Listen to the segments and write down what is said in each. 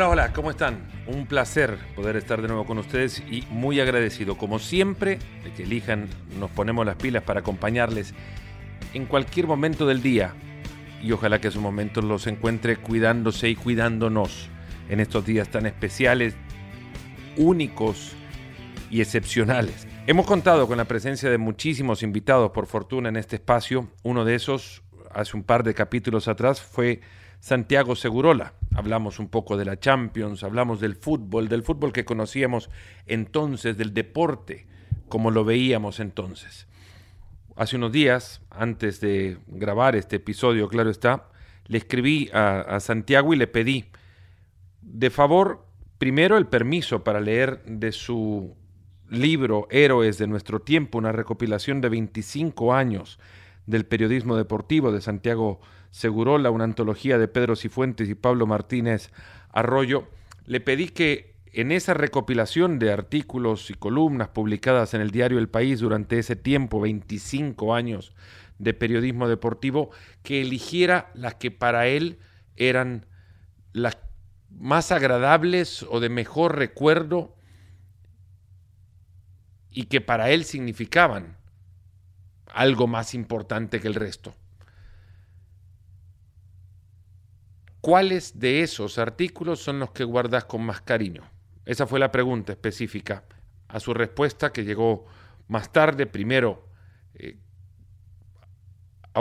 Hola, hola, ¿cómo están? Un placer poder estar de nuevo con ustedes y muy agradecido, como siempre, de que elijan, nos ponemos las pilas para acompañarles en cualquier momento del día y ojalá que esos momentos los encuentre cuidándose y cuidándonos en estos días tan especiales, únicos y excepcionales. Hemos contado con la presencia de muchísimos invitados, por fortuna, en este espacio. Uno de esos, hace un par de capítulos atrás, fue Santiago Segurola. Hablamos un poco de la Champions, hablamos del fútbol, del fútbol que conocíamos entonces, del deporte, como lo veíamos entonces. Hace unos días, antes de grabar este episodio, claro está, le escribí a, Santiago y le pedí, de favor, primero el permiso para leer de su libro Héroes de nuestro tiempo, una recopilación de 25 años del periodismo deportivo de Santiago Segurola, una antología de Pedro Cifuentes y Pablo Martínez Arroyo, le pedí que en esa recopilación de artículos y columnas publicadas en el diario El País durante ese tiempo, 25 años de periodismo deportivo, que eligiera las que para él eran las más agradables o de mejor recuerdo y que para él significaban algo más importante que el resto. ¿Cuáles de esos artículos son los que guardas con más cariño? Esa fue la pregunta específica. A su respuesta, que llegó más tarde, primero eh,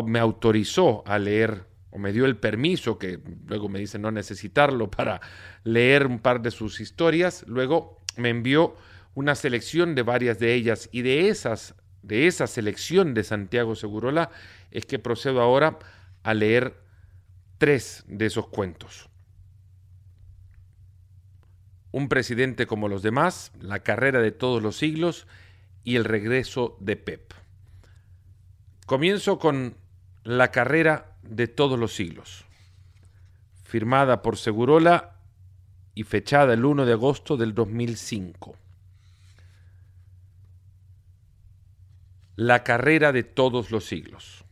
me autorizó a leer o me dio el permiso, que luego me dice no necesitarlo para leer un par de sus historias, luego me envió una selección de varias de ellas y de esas de esa selección de Santiago Segurola es que procedo ahora a leer tres de esos cuentos. Un presidente como los demás, la carrera de todos los siglos y el regreso de Pep. Comienzo con la carrera de todos los siglos, firmada por Segurola y fechada el 1 de agosto del 2005. La carrera de todos los siglos.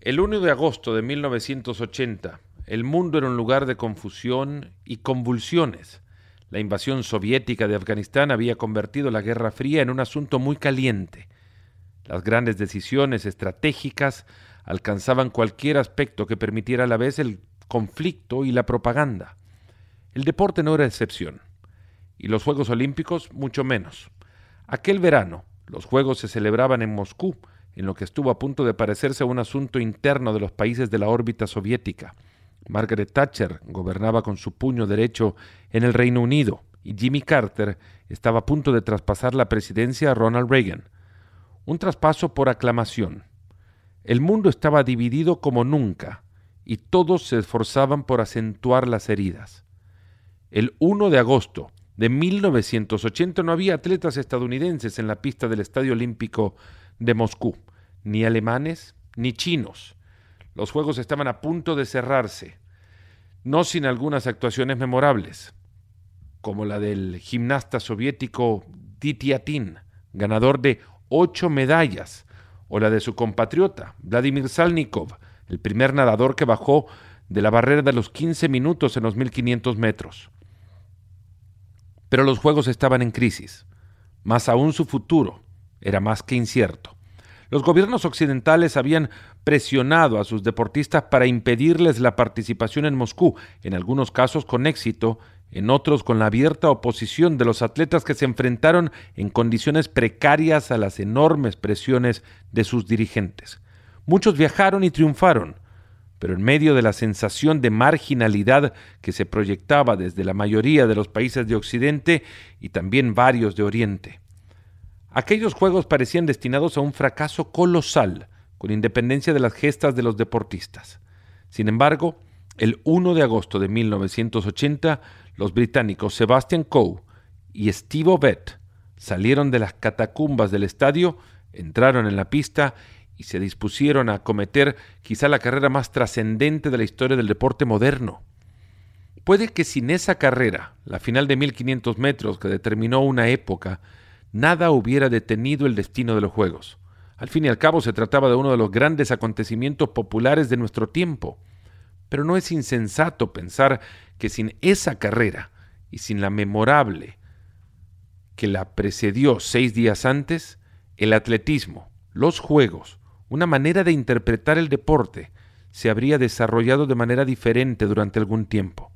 El 1 de agosto de 1980, el mundo era un lugar de confusión y convulsiones. La invasión soviética de Afganistán había convertido la Guerra Fría en un asunto muy caliente. Las grandes decisiones estratégicas alcanzaban cualquier aspecto que permitiera a la vez el conflicto y la propaganda. El deporte no era excepción, y los Juegos Olímpicos mucho menos. Aquel verano, los Juegos se celebraban en Moscú, en lo que estuvo a punto de parecerse a un asunto interno de los países de la órbita soviética. Margaret Thatcher gobernaba con su puño derecho en el Reino Unido y Jimmy Carter estaba a punto de traspasar la presidencia a Ronald Reagan. Un traspaso por aclamación. El mundo estaba dividido como nunca y todos se esforzaban por acentuar las heridas. El 1 de agosto de 1980 no había atletas estadounidenses en la pista del Estadio Olímpico de Moscú, ni alemanes ni chinos. Los Juegos estaban a punto de cerrarse, no sin algunas actuaciones memorables, como la del gimnasta soviético Ditiatin, ganador de ocho medallas, o la de su compatriota Vladimir Salnikov, el primer nadador que bajó de la barrera de los 15 minutos en los 1500 metros. Pero los Juegos estaban en crisis, más aún su futuro era más que incierto. Los gobiernos occidentales habían presionado a sus deportistas para impedirles la participación en Moscú, en algunos casos con éxito, en otros con la abierta oposición de los atletas que se enfrentaron en condiciones precarias a las enormes presiones de sus dirigentes. Muchos viajaron y triunfaron, pero en medio de la sensación de marginalidad que se proyectaba desde la mayoría de los países de Occidente y también varios de Oriente. Aquellos juegos parecían destinados a un fracaso colosal, con independencia de las gestas de los deportistas. Sin embargo, el 1 de agosto de 1980, los británicos Sebastian Coe y Steve Ovett salieron de las catacumbas del estadio, entraron en la pista y se dispusieron a acometer quizá la carrera más trascendente de la historia del deporte moderno. Puede que sin esa carrera, la final de 1500 metros que determinó una época, nada hubiera detenido el destino de los Juegos. Al fin y al cabo se trataba de uno de los grandes acontecimientos populares de nuestro tiempo. Pero no es insensato pensar que sin esa carrera y sin la memorable que la precedió seis días antes, el atletismo, los juegos, una manera de interpretar el deporte, se habría desarrollado de manera diferente durante algún tiempo.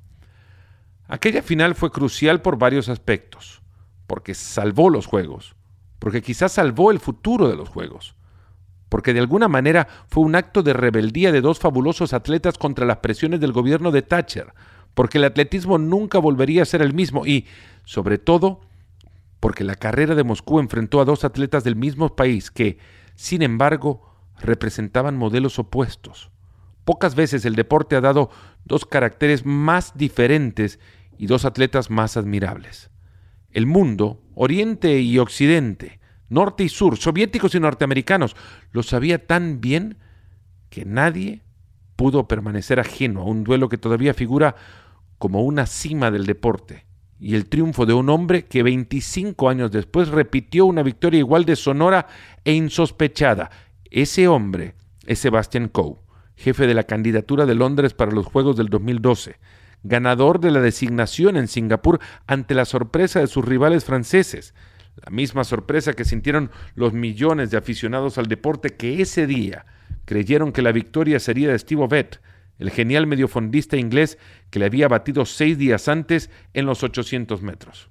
Aquella final fue crucial por varios aspectos, porque salvó los juegos, porque quizás salvó el futuro de los juegos, porque de alguna manera fue un acto de rebeldía de dos fabulosos atletas contra las presiones del gobierno de Thatcher, porque el atletismo nunca volvería a ser el mismo y, sobre todo, porque la carrera de Moscú enfrentó a dos atletas del mismo país que, sin embargo, representaban modelos opuestos. Pocas veces el deporte ha dado dos caracteres más diferentes y dos atletas más admirables. El mundo, Oriente y Occidente, Norte y Sur, soviéticos y norteamericanos, lo sabía tan bien que nadie pudo permanecer ajeno a un duelo que todavía figura como una cima del deporte y el triunfo de un hombre que 25 años después repitió una victoria igual de sonora e insospechada, ese hombre es Sebastian Coe, jefe de la candidatura de Londres para los Juegos del 2012, ganador de la designación en Singapur ante la sorpresa de sus rivales franceses, la misma sorpresa que sintieron los millones de aficionados al deporte que ese día creyeron que la victoria sería de Steve Ovett, el genial mediofondista inglés que le había batido seis días antes en los 800 metros.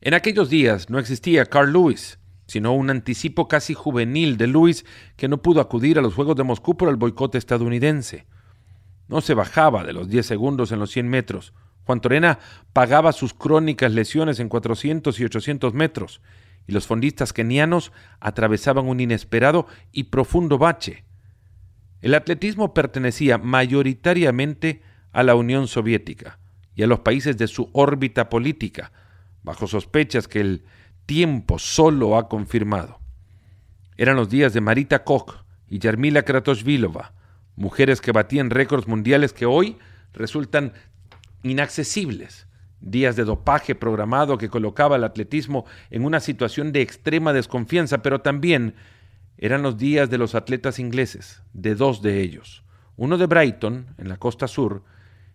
En aquellos días no existía Carl Lewis, sino un anticipo casi juvenil de Luis que no pudo acudir a los Juegos de Moscú por el boicot estadounidense. No se bajaba de los 10 segundos en los 100 metros. Juan Torena pagaba sus crónicas lesiones en 400 y 800 metros, y los fondistas kenianos atravesaban un inesperado y profundo bache. El atletismo pertenecía mayoritariamente a la Unión Soviética y a los países de su órbita política, bajo sospechas que el tiempo solo ha confirmado. Eran los días de Marita Koch y Yarmila Kratoshvilova, mujeres que batían récords mundiales que hoy resultan inaccesibles, días de dopaje programado que colocaba el atletismo en una situación de extrema desconfianza, pero también eran los días de los atletas ingleses, de dos de ellos, uno de Brighton, en la costa sur,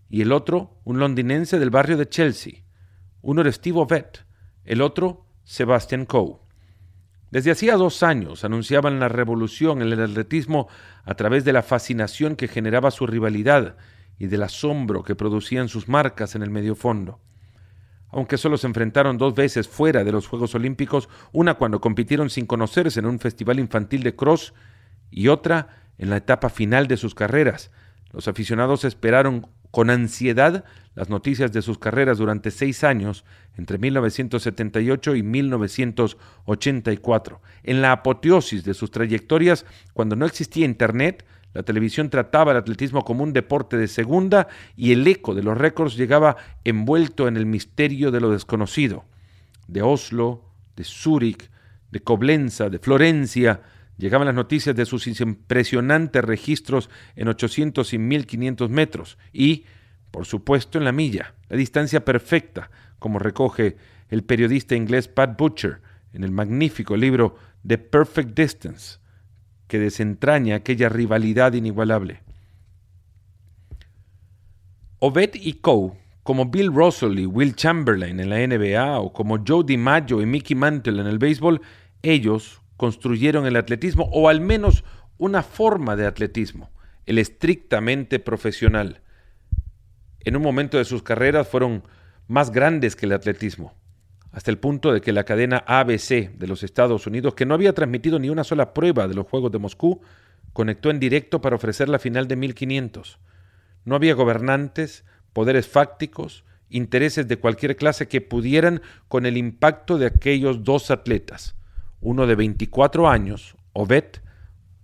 y el otro un londinense del barrio de Chelsea. Uno era Steve Ovett, el otro Sebastian Coe. Desde hacía dos años anunciaban la revolución en el atletismo a través de la fascinación que generaba su rivalidad y del asombro que producían sus marcas en el medio fondo. Aunque solo se enfrentaron dos veces fuera de los Juegos Olímpicos, una cuando compitieron sin conocerse en un festival infantil de cross y otra en la etapa final de sus carreras, los aficionados esperaron con ansiedad las noticias de sus carreras durante seis años, entre 1978 y 1984. En la apoteosis de sus trayectorias, cuando no existía Internet, la televisión trataba el atletismo como un deporte de segunda y el eco de los récords llegaba envuelto en el misterio de lo desconocido. De Oslo, de Zúrich, de Coblenza, de Florencia, Llegaban las noticias de sus impresionantes registros en 800 y 1500 metros y, por supuesto, en la milla, la distancia perfecta, como recoge el periodista inglés Pat Butcher en el magnífico libro The Perfect Distance, que desentraña aquella rivalidad inigualable. Ovett y Coe, como Bill Russell y Will Chamberlain en la NBA o como Joe DiMaggio y Mickey Mantle en el béisbol, ellos, construyeron el atletismo, o al menos una forma de atletismo, el estrictamente profesional. En un momento de sus carreras fueron más grandes que el atletismo, hasta el punto de que la cadena ABC de los Estados Unidos, que no había transmitido ni una sola prueba de los Juegos de Moscú, conectó en directo para ofrecer la final de 1500. No había gobernantes, poderes fácticos, intereses de cualquier clase que pudieran con el impacto de aquellos dos atletas uno de 24 años, Obed,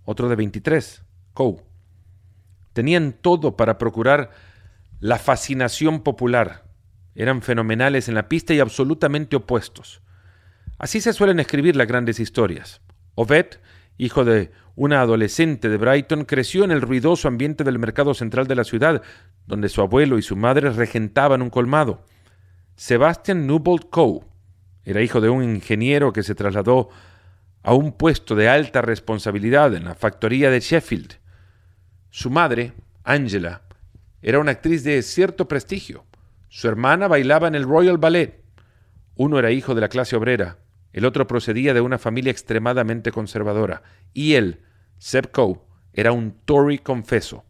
otro de 23, Coe. Tenían todo para procurar la fascinación popular. Eran fenomenales en la pista y absolutamente opuestos. Así se suelen escribir las grandes historias. Obed, hijo de una adolescente de Brighton, creció en el ruidoso ambiente del mercado central de la ciudad, donde su abuelo y su madre regentaban un colmado. Sebastian Newbold Coe era hijo de un ingeniero que se trasladó a un puesto de alta responsabilidad en la factoría de Sheffield. Su madre, Angela era una actriz de cierto prestigio. Su hermana bailaba en el Royal Ballet. Uno era hijo de la clase obrera, el otro procedía de una familia extremadamente conservadora, y él, Seb Coe, era un Tory confeso.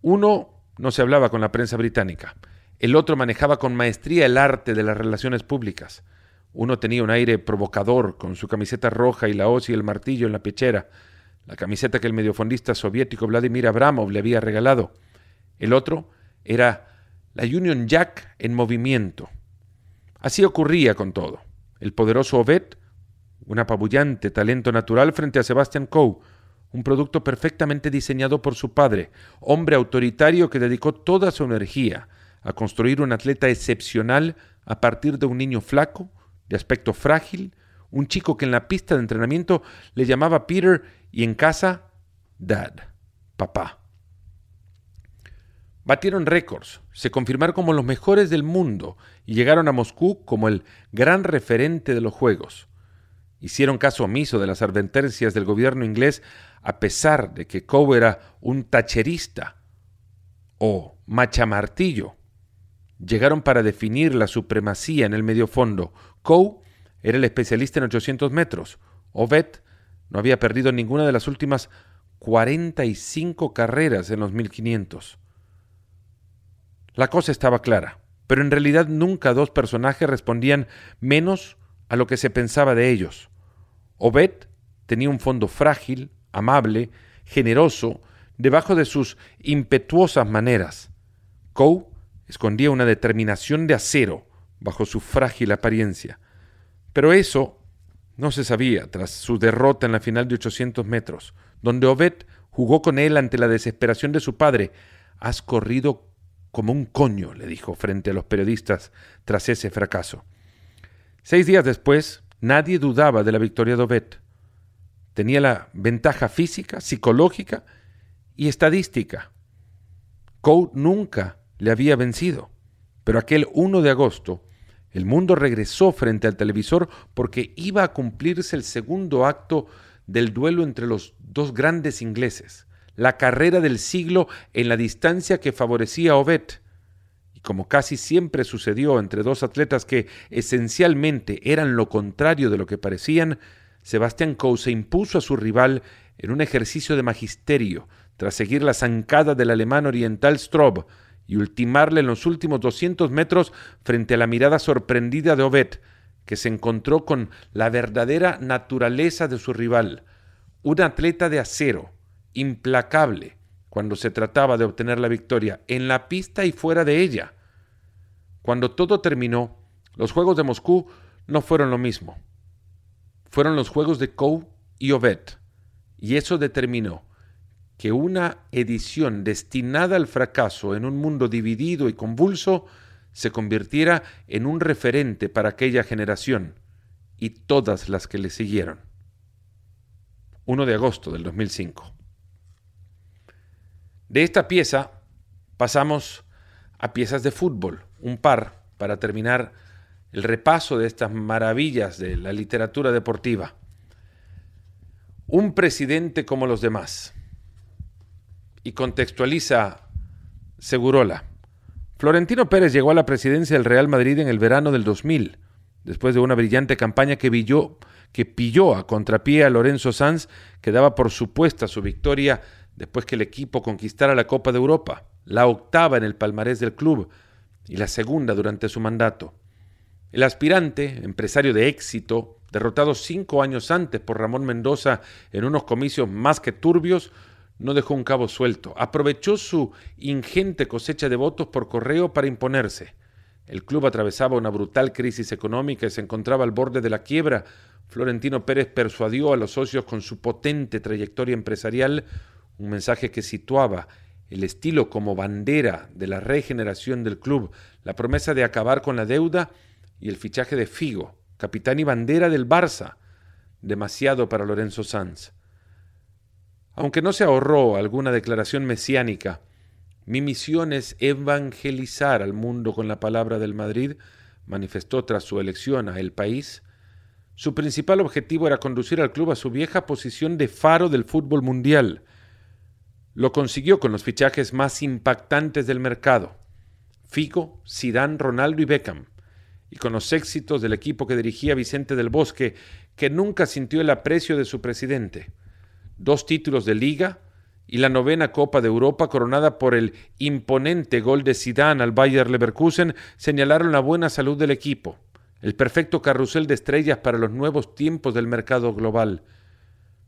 Uno no se hablaba con la prensa británica, el otro manejaba con maestría el arte de las relaciones públicas. Uno tenía un aire provocador, con su camiseta roja y la hoz y el martillo en la pechera, la camiseta que el mediofondista soviético Vladimir Abramov le había regalado. El otro era la Union Jack en movimiento. Así ocurría con todo. El poderoso Obed, un apabullante talento natural frente a Sebastian Coe, un producto perfectamente diseñado por su padre, hombre autoritario que dedicó toda su energía a construir un atleta excepcional a partir de un niño flaco, de aspecto frágil, un chico que en la pista de entrenamiento le llamaba Peter y en casa Dad, papá. Batieron récords, se confirmaron como los mejores del mundo y llegaron a Moscú como el gran referente de los Juegos. Hicieron caso omiso de las advertencias del gobierno inglés a pesar de que Coe era un tacherista o machamartillo. Llegaron para definir la supremacía en el medio fondo. Coe era el especialista en 800 metros. Ovet no había perdido ninguna de las últimas 45 carreras en los 1500. La cosa estaba clara, pero en realidad nunca dos personajes respondían menos a lo que se pensaba de ellos. Obed tenía un fondo frágil, amable, generoso, debajo de sus impetuosas maneras. Coe escondía una determinación de acero bajo su frágil apariencia. Pero eso no se sabía tras su derrota en la final de 800 metros, donde Obed jugó con él ante la desesperación de su padre. Has corrido como un coño, le dijo frente a los periodistas tras ese fracaso. Seis días después, nadie dudaba de la victoria de Obed. Tenía la ventaja física, psicológica y estadística. Cole nunca le había vencido, pero aquel 1 de agosto el mundo regresó frente al televisor porque iba a cumplirse el segundo acto del duelo entre los dos grandes ingleses, la carrera del siglo en la distancia que favorecía a Obed. Y como casi siempre sucedió entre dos atletas que esencialmente eran lo contrario de lo que parecían, Sebastián Coe se impuso a su rival en un ejercicio de magisterio, tras seguir la zancada del alemán oriental Strobe, y ultimarle en los últimos 200 metros frente a la mirada sorprendida de Obed, que se encontró con la verdadera naturaleza de su rival, un atleta de acero, implacable, cuando se trataba de obtener la victoria, en la pista y fuera de ella. Cuando todo terminó, los Juegos de Moscú no fueron lo mismo. Fueron los Juegos de Kou y Obed, y eso determinó que una edición destinada al fracaso en un mundo dividido y convulso se convirtiera en un referente para aquella generación y todas las que le siguieron. 1 de agosto del 2005. De esta pieza pasamos a piezas de fútbol, un par, para terminar el repaso de estas maravillas de la literatura deportiva. Un presidente como los demás y contextualiza Segurola. Florentino Pérez llegó a la presidencia del Real Madrid en el verano del 2000, después de una brillante campaña que, que pilló a contrapié a Lorenzo Sanz, que daba por supuesta su victoria después que el equipo conquistara la Copa de Europa, la octava en el palmarés del club y la segunda durante su mandato. El aspirante, empresario de éxito, derrotado cinco años antes por Ramón Mendoza en unos comicios más que turbios, no dejó un cabo suelto. Aprovechó su ingente cosecha de votos por correo para imponerse. El club atravesaba una brutal crisis económica y se encontraba al borde de la quiebra. Florentino Pérez persuadió a los socios con su potente trayectoria empresarial un mensaje que situaba el estilo como bandera de la regeneración del club, la promesa de acabar con la deuda y el fichaje de Figo, capitán y bandera del Barça, demasiado para Lorenzo Sanz. Aunque no se ahorró alguna declaración mesiánica, mi misión es evangelizar al mundo con la palabra del Madrid, manifestó tras su elección a El País. Su principal objetivo era conducir al club a su vieja posición de faro del fútbol mundial. Lo consiguió con los fichajes más impactantes del mercado. Figo, Sidán, Ronaldo y Beckham. Y con los éxitos del equipo que dirigía Vicente del Bosque, que nunca sintió el aprecio de su presidente. Dos títulos de liga y la novena Copa de Europa coronada por el imponente gol de Sidán al Bayer Leverkusen señalaron la buena salud del equipo, el perfecto carrusel de estrellas para los nuevos tiempos del mercado global.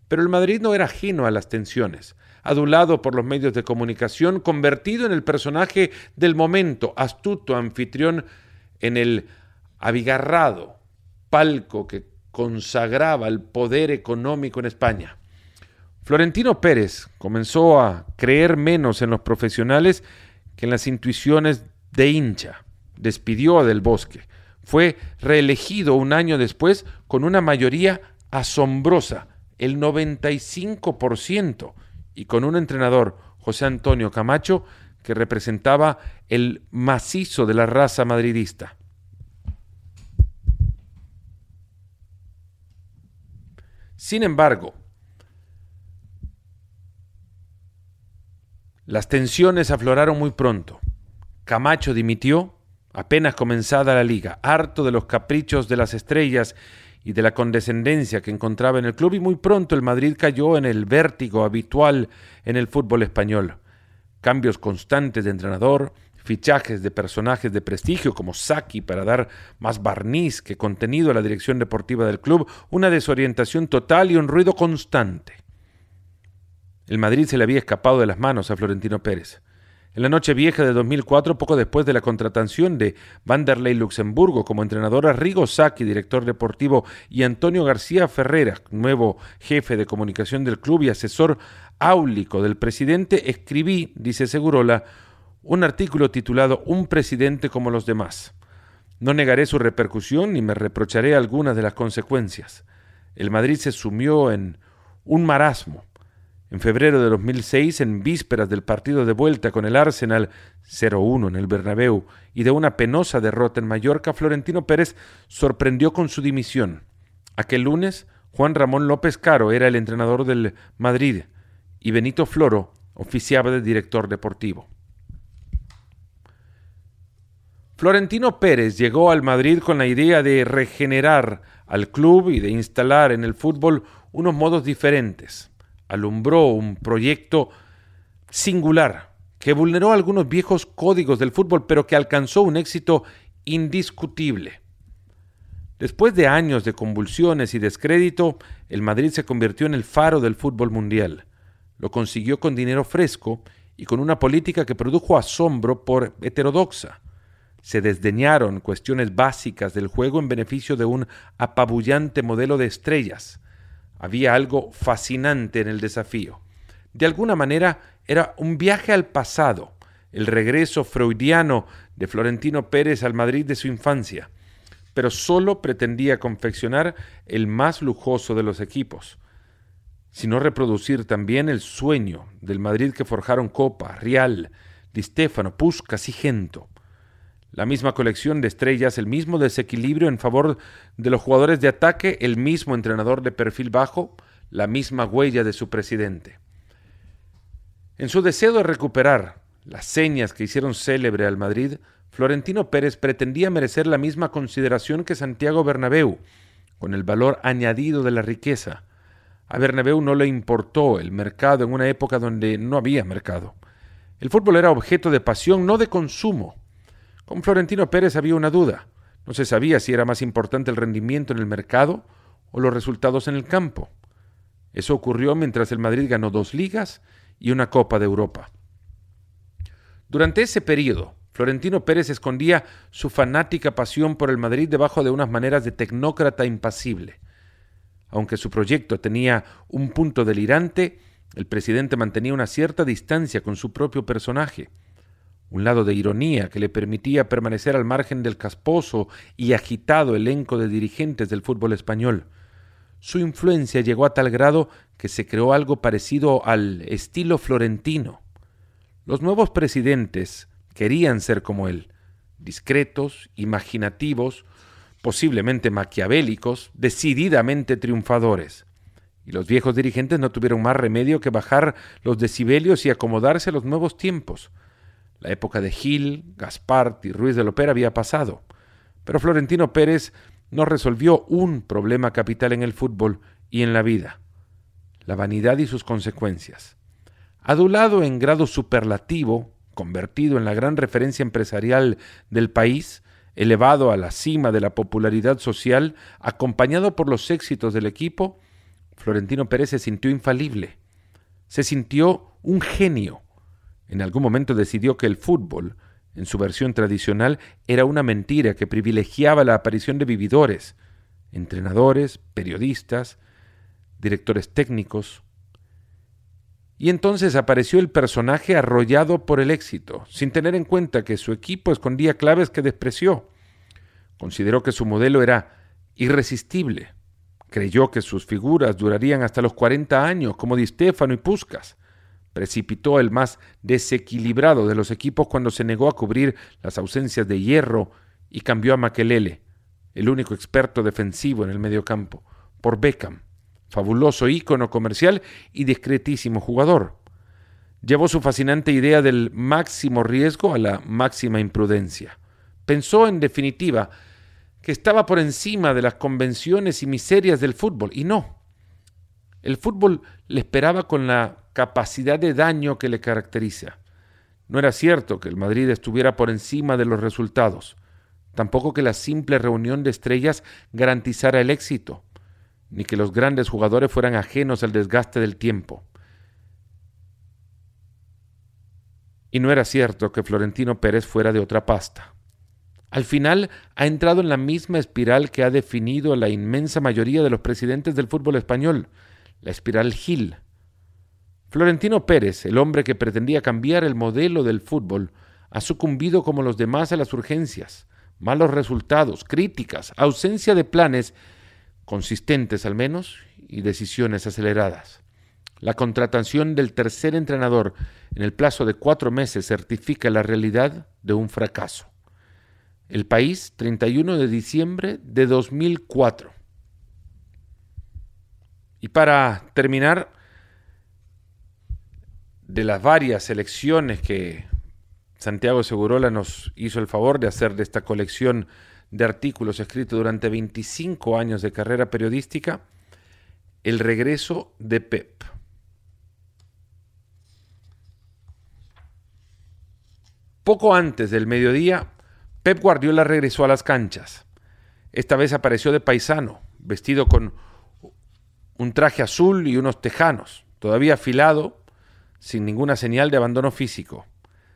Pero el Madrid no era ajeno a las tensiones adulado por los medios de comunicación, convertido en el personaje del momento, astuto anfitrión en el abigarrado palco que consagraba el poder económico en España. Florentino Pérez comenzó a creer menos en los profesionales que en las intuiciones de hincha. Despidió a Del Bosque. Fue reelegido un año después con una mayoría asombrosa, el 95% y con un entrenador, José Antonio Camacho, que representaba el macizo de la raza madridista. Sin embargo, las tensiones afloraron muy pronto. Camacho dimitió apenas comenzada la liga, harto de los caprichos de las estrellas y de la condescendencia que encontraba en el club y muy pronto el Madrid cayó en el vértigo habitual en el fútbol español. Cambios constantes de entrenador, fichajes de personajes de prestigio como Saki para dar más barniz que contenido a la dirección deportiva del club, una desorientación total y un ruido constante. El Madrid se le había escapado de las manos a Florentino Pérez. En la noche vieja de 2004, poco después de la contratación de Vanderlei Luxemburgo como entrenador, Rigo Sacchi, director deportivo, y Antonio García Ferreira, nuevo jefe de comunicación del club y asesor áulico del presidente, escribí, dice Segurola, un artículo titulado Un presidente como los demás. No negaré su repercusión ni me reprocharé algunas de las consecuencias. El Madrid se sumió en un marasmo en febrero de 2006, en vísperas del partido de vuelta con el Arsenal 0-1 en el Bernabéu y de una penosa derrota en Mallorca, Florentino Pérez sorprendió con su dimisión. Aquel lunes, Juan Ramón López Caro era el entrenador del Madrid y Benito Floro oficiaba de director deportivo. Florentino Pérez llegó al Madrid con la idea de regenerar al club y de instalar en el fútbol unos modos diferentes alumbró un proyecto singular que vulneró algunos viejos códigos del fútbol, pero que alcanzó un éxito indiscutible. Después de años de convulsiones y descrédito, el Madrid se convirtió en el faro del fútbol mundial. Lo consiguió con dinero fresco y con una política que produjo asombro por heterodoxa. Se desdeñaron cuestiones básicas del juego en beneficio de un apabullante modelo de estrellas. Había algo fascinante en el desafío. De alguna manera era un viaje al pasado, el regreso freudiano de Florentino Pérez al Madrid de su infancia, pero solo pretendía confeccionar el más lujoso de los equipos, sino reproducir también el sueño del Madrid que forjaron Copa, Real, Di Stefano, Puskas y Gento la misma colección de estrellas, el mismo desequilibrio en favor de los jugadores de ataque, el mismo entrenador de perfil bajo, la misma huella de su presidente. En su deseo de recuperar las señas que hicieron célebre al Madrid, Florentino Pérez pretendía merecer la misma consideración que Santiago Bernabéu, con el valor añadido de la riqueza. A Bernabéu no le importó el mercado en una época donde no había mercado. El fútbol era objeto de pasión, no de consumo. Con Florentino Pérez había una duda. No se sabía si era más importante el rendimiento en el mercado o los resultados en el campo. Eso ocurrió mientras el Madrid ganó dos ligas y una Copa de Europa. Durante ese periodo, Florentino Pérez escondía su fanática pasión por el Madrid debajo de unas maneras de tecnócrata impasible. Aunque su proyecto tenía un punto delirante, el presidente mantenía una cierta distancia con su propio personaje un lado de ironía que le permitía permanecer al margen del casposo y agitado elenco de dirigentes del fútbol español. Su influencia llegó a tal grado que se creó algo parecido al estilo florentino. Los nuevos presidentes querían ser como él, discretos, imaginativos, posiblemente maquiavélicos, decididamente triunfadores. y los viejos dirigentes no tuvieron más remedio que bajar los decibelios y acomodarse a los nuevos tiempos. La época de Gil, Gaspart y Ruiz de Lopera había pasado, pero Florentino Pérez no resolvió un problema capital en el fútbol y en la vida, la vanidad y sus consecuencias. Adulado en grado superlativo, convertido en la gran referencia empresarial del país, elevado a la cima de la popularidad social, acompañado por los éxitos del equipo, Florentino Pérez se sintió infalible, se sintió un genio. En algún momento decidió que el fútbol, en su versión tradicional, era una mentira que privilegiaba la aparición de vividores, entrenadores, periodistas, directores técnicos. Y entonces apareció el personaje arrollado por el éxito, sin tener en cuenta que su equipo escondía claves que despreció. Consideró que su modelo era irresistible. Creyó que sus figuras durarían hasta los 40 años, como Di Stefano y Puskas. Precipitó el más desequilibrado de los equipos cuando se negó a cubrir las ausencias de hierro y cambió a Makelele, el único experto defensivo en el mediocampo, por Beckham, fabuloso ícono comercial y discretísimo jugador. Llevó su fascinante idea del máximo riesgo a la máxima imprudencia. Pensó, en definitiva, que estaba por encima de las convenciones y miserias del fútbol, y no. El fútbol le esperaba con la capacidad de daño que le caracteriza. No era cierto que el Madrid estuviera por encima de los resultados, tampoco que la simple reunión de estrellas garantizara el éxito, ni que los grandes jugadores fueran ajenos al desgaste del tiempo. Y no era cierto que Florentino Pérez fuera de otra pasta. Al final ha entrado en la misma espiral que ha definido la inmensa mayoría de los presidentes del fútbol español, la espiral Gil. Florentino Pérez, el hombre que pretendía cambiar el modelo del fútbol, ha sucumbido como los demás a las urgencias, malos resultados, críticas, ausencia de planes consistentes al menos y decisiones aceleradas. La contratación del tercer entrenador en el plazo de cuatro meses certifica la realidad de un fracaso. El país, 31 de diciembre de 2004. Y para terminar, de las varias elecciones que Santiago Segurola nos hizo el favor de hacer de esta colección de artículos escritos durante 25 años de carrera periodística, el regreso de Pep. Poco antes del mediodía, Pep Guardiola regresó a las canchas. Esta vez apareció de paisano, vestido con un traje azul y unos tejanos, todavía afilado, sin ninguna señal de abandono físico.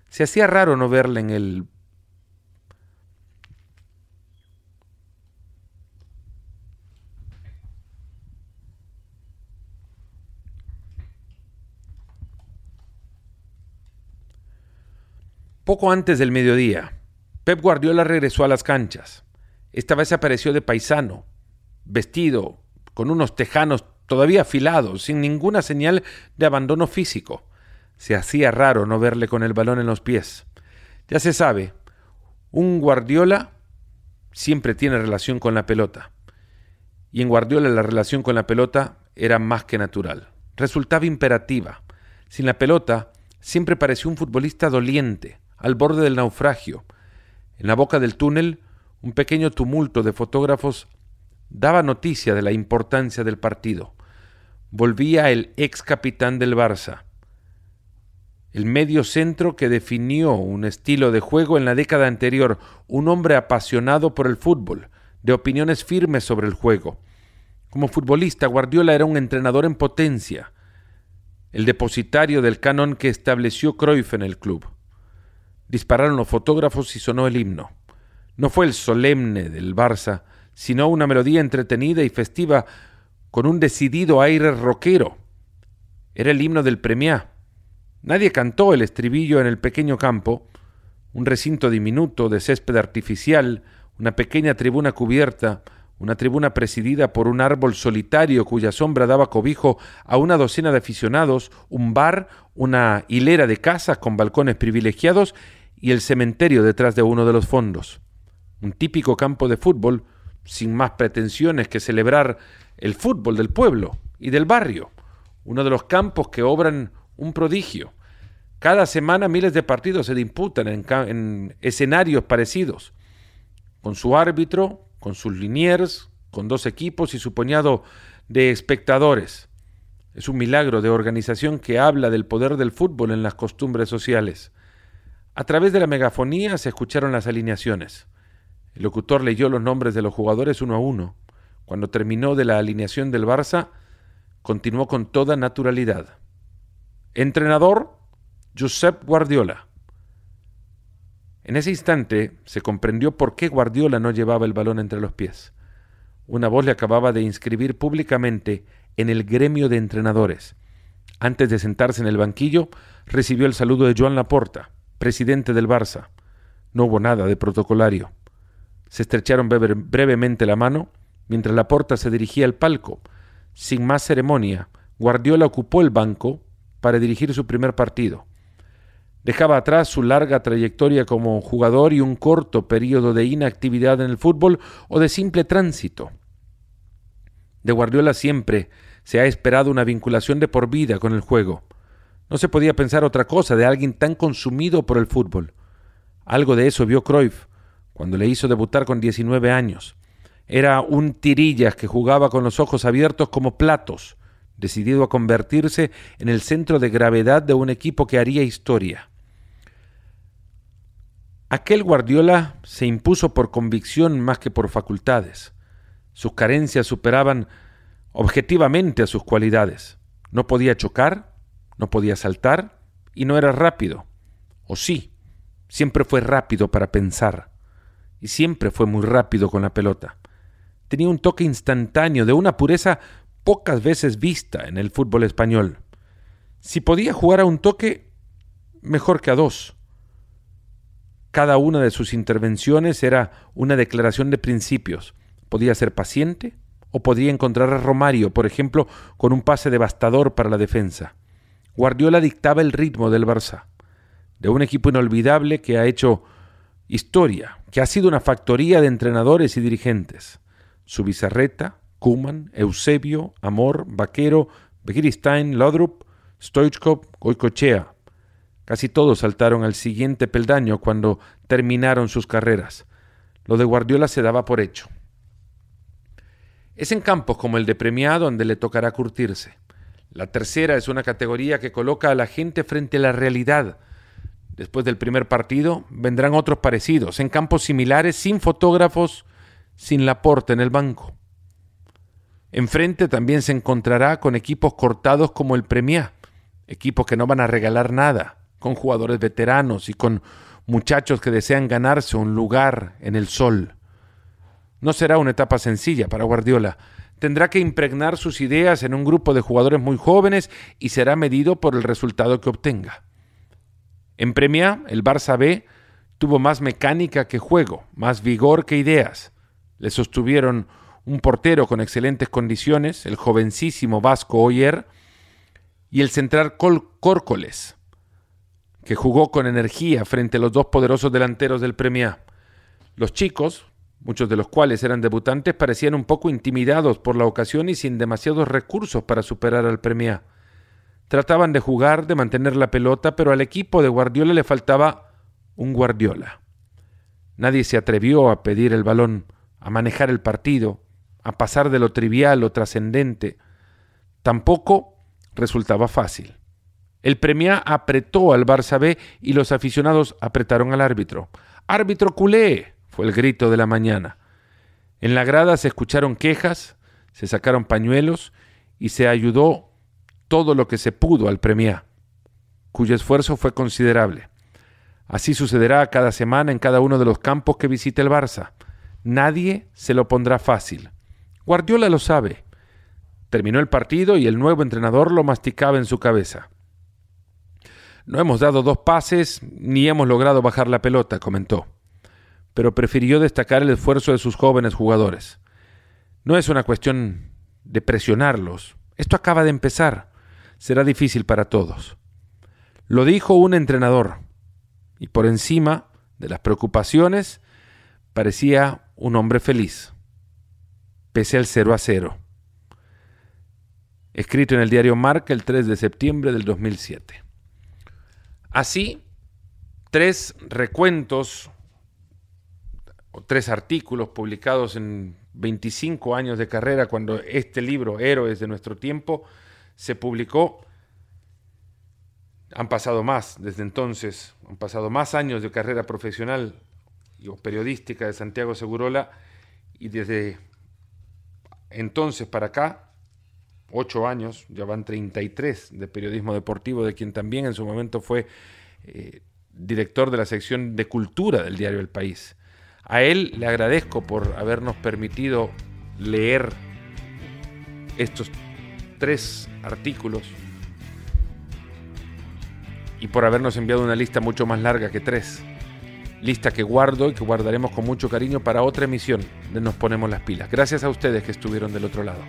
Se hacía raro no verle en el Poco antes del mediodía, Pep Guardiola regresó a las canchas. Esta vez apareció de paisano, vestido, con unos tejanos todavía afilados, sin ninguna señal de abandono físico. Se hacía raro no verle con el balón en los pies. Ya se sabe, un Guardiola siempre tiene relación con la pelota. Y en Guardiola la relación con la pelota era más que natural. Resultaba imperativa. Sin la pelota, siempre pareció un futbolista doliente, al borde del naufragio, en la boca del túnel, un pequeño tumulto de fotógrafos daba noticia de la importancia del partido. Volvía el ex capitán del Barça, el medio centro que definió un estilo de juego en la década anterior, un hombre apasionado por el fútbol, de opiniones firmes sobre el juego. Como futbolista, Guardiola era un entrenador en potencia, el depositario del canon que estableció Cruyff en el club. Dispararon los fotógrafos y sonó el himno. No fue el solemne del Barça, sino una melodía entretenida y festiva con un decidido aire rockero. Era el himno del Premiá. Nadie cantó el estribillo en el pequeño campo, un recinto diminuto de césped artificial, una pequeña tribuna cubierta, una tribuna presidida por un árbol solitario cuya sombra daba cobijo a una docena de aficionados, un bar, una hilera de casas con balcones privilegiados y el cementerio detrás de uno de los fondos. Un típico campo de fútbol, sin más pretensiones que celebrar el fútbol del pueblo y del barrio, uno de los campos que obran un prodigio. Cada semana miles de partidos se disputan en, en escenarios parecidos, con su árbitro, con sus liniers, con dos equipos y su puñado de espectadores. Es un milagro de organización que habla del poder del fútbol en las costumbres sociales. A través de la megafonía se escucharon las alineaciones. El locutor leyó los nombres de los jugadores uno a uno. Cuando terminó de la alineación del Barça, continuó con toda naturalidad. Entrenador, Josep Guardiola. En ese instante se comprendió por qué Guardiola no llevaba el balón entre los pies. Una voz le acababa de inscribir públicamente en el gremio de entrenadores. Antes de sentarse en el banquillo, recibió el saludo de Joan Laporta, presidente del Barça. No hubo nada de protocolario. Se estrecharon brevemente la mano mientras Laporta se dirigía al palco. Sin más ceremonia, Guardiola ocupó el banco para dirigir su primer partido. Dejaba atrás su larga trayectoria como jugador y un corto periodo de inactividad en el fútbol o de simple tránsito. De Guardiola siempre se ha esperado una vinculación de por vida con el juego. No se podía pensar otra cosa de alguien tan consumido por el fútbol. Algo de eso vio Cruyff cuando le hizo debutar con 19 años. Era un tirillas que jugaba con los ojos abiertos como platos, decidido a convertirse en el centro de gravedad de un equipo que haría historia. Aquel Guardiola se impuso por convicción más que por facultades. Sus carencias superaban objetivamente a sus cualidades. No podía chocar, no podía saltar y no era rápido. O sí, siempre fue rápido para pensar y siempre fue muy rápido con la pelota. Tenía un toque instantáneo de una pureza pocas veces vista en el fútbol español. Si podía jugar a un toque, mejor que a dos. Cada una de sus intervenciones era una declaración de principios. Podía ser paciente o podía encontrar a Romario, por ejemplo, con un pase devastador para la defensa. Guardiola dictaba el ritmo del Barça, de un equipo inolvidable que ha hecho historia, que ha sido una factoría de entrenadores y dirigentes. Su Bizarreta, Kuman, Eusebio, Amor, Vaquero, Begiristain, Lodrup, Stoichkov, Goicochea. Casi todos saltaron al siguiente peldaño cuando terminaron sus carreras. Lo de Guardiola se daba por hecho. Es en campos como el de Premia donde le tocará curtirse. La tercera es una categoría que coloca a la gente frente a la realidad. Después del primer partido vendrán otros parecidos, en campos similares, sin fotógrafos, sin Laporte en el banco. Enfrente también se encontrará con equipos cortados como el Premia, equipos que no van a regalar nada, con jugadores veteranos y con muchachos que desean ganarse un lugar en el sol. No será una etapa sencilla para Guardiola. Tendrá que impregnar sus ideas en un grupo de jugadores muy jóvenes y será medido por el resultado que obtenga. En Premia, el Barça B tuvo más mecánica que juego, más vigor que ideas. Le sostuvieron un portero con excelentes condiciones, el jovencísimo Vasco Oyer, y el central Córcoles, que jugó con energía frente a los dos poderosos delanteros del Premia. Los chicos, muchos de los cuales eran debutantes, parecían un poco intimidados por la ocasión y sin demasiados recursos para superar al Premia. Trataban de jugar, de mantener la pelota, pero al equipo de Guardiola le faltaba un Guardiola. Nadie se atrevió a pedir el balón, a manejar el partido, a pasar de lo trivial o trascendente. Tampoco resultaba fácil. El Premia apretó al Barça B y los aficionados apretaron al árbitro. ¡Árbitro culé! fue el grito de la mañana. En la grada se escucharon quejas, se sacaron pañuelos y se ayudó todo lo que se pudo al Premia, cuyo esfuerzo fue considerable. Así sucederá cada semana en cada uno de los campos que visite el Barça. Nadie se lo pondrá fácil. Guardiola lo sabe. Terminó el partido y el nuevo entrenador lo masticaba en su cabeza. No hemos dado dos pases ni hemos logrado bajar la pelota, comentó. Pero prefirió destacar el esfuerzo de sus jóvenes jugadores. No es una cuestión de presionarlos. Esto acaba de empezar. Será difícil para todos. Lo dijo un entrenador. Y por encima de las preocupaciones, parecía un hombre feliz, pese al cero a cero. escrito en el diario Marca el 3 de septiembre del 2007. Así, tres recuentos o tres artículos publicados en 25 años de carrera, cuando este libro, Héroes de nuestro tiempo, se publicó. Han pasado más desde entonces, han pasado más años de carrera profesional o periodística de Santiago Segurola y desde entonces para acá, ocho años, ya van 33 de periodismo deportivo, de quien también en su momento fue eh, director de la sección de cultura del diario El País. A él le agradezco por habernos permitido leer estos tres artículos y por habernos enviado una lista mucho más larga que tres. Lista que guardo y que guardaremos con mucho cariño para otra emisión de Nos Ponemos las Pilas. Gracias a ustedes que estuvieron del otro lado.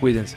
Cuídense.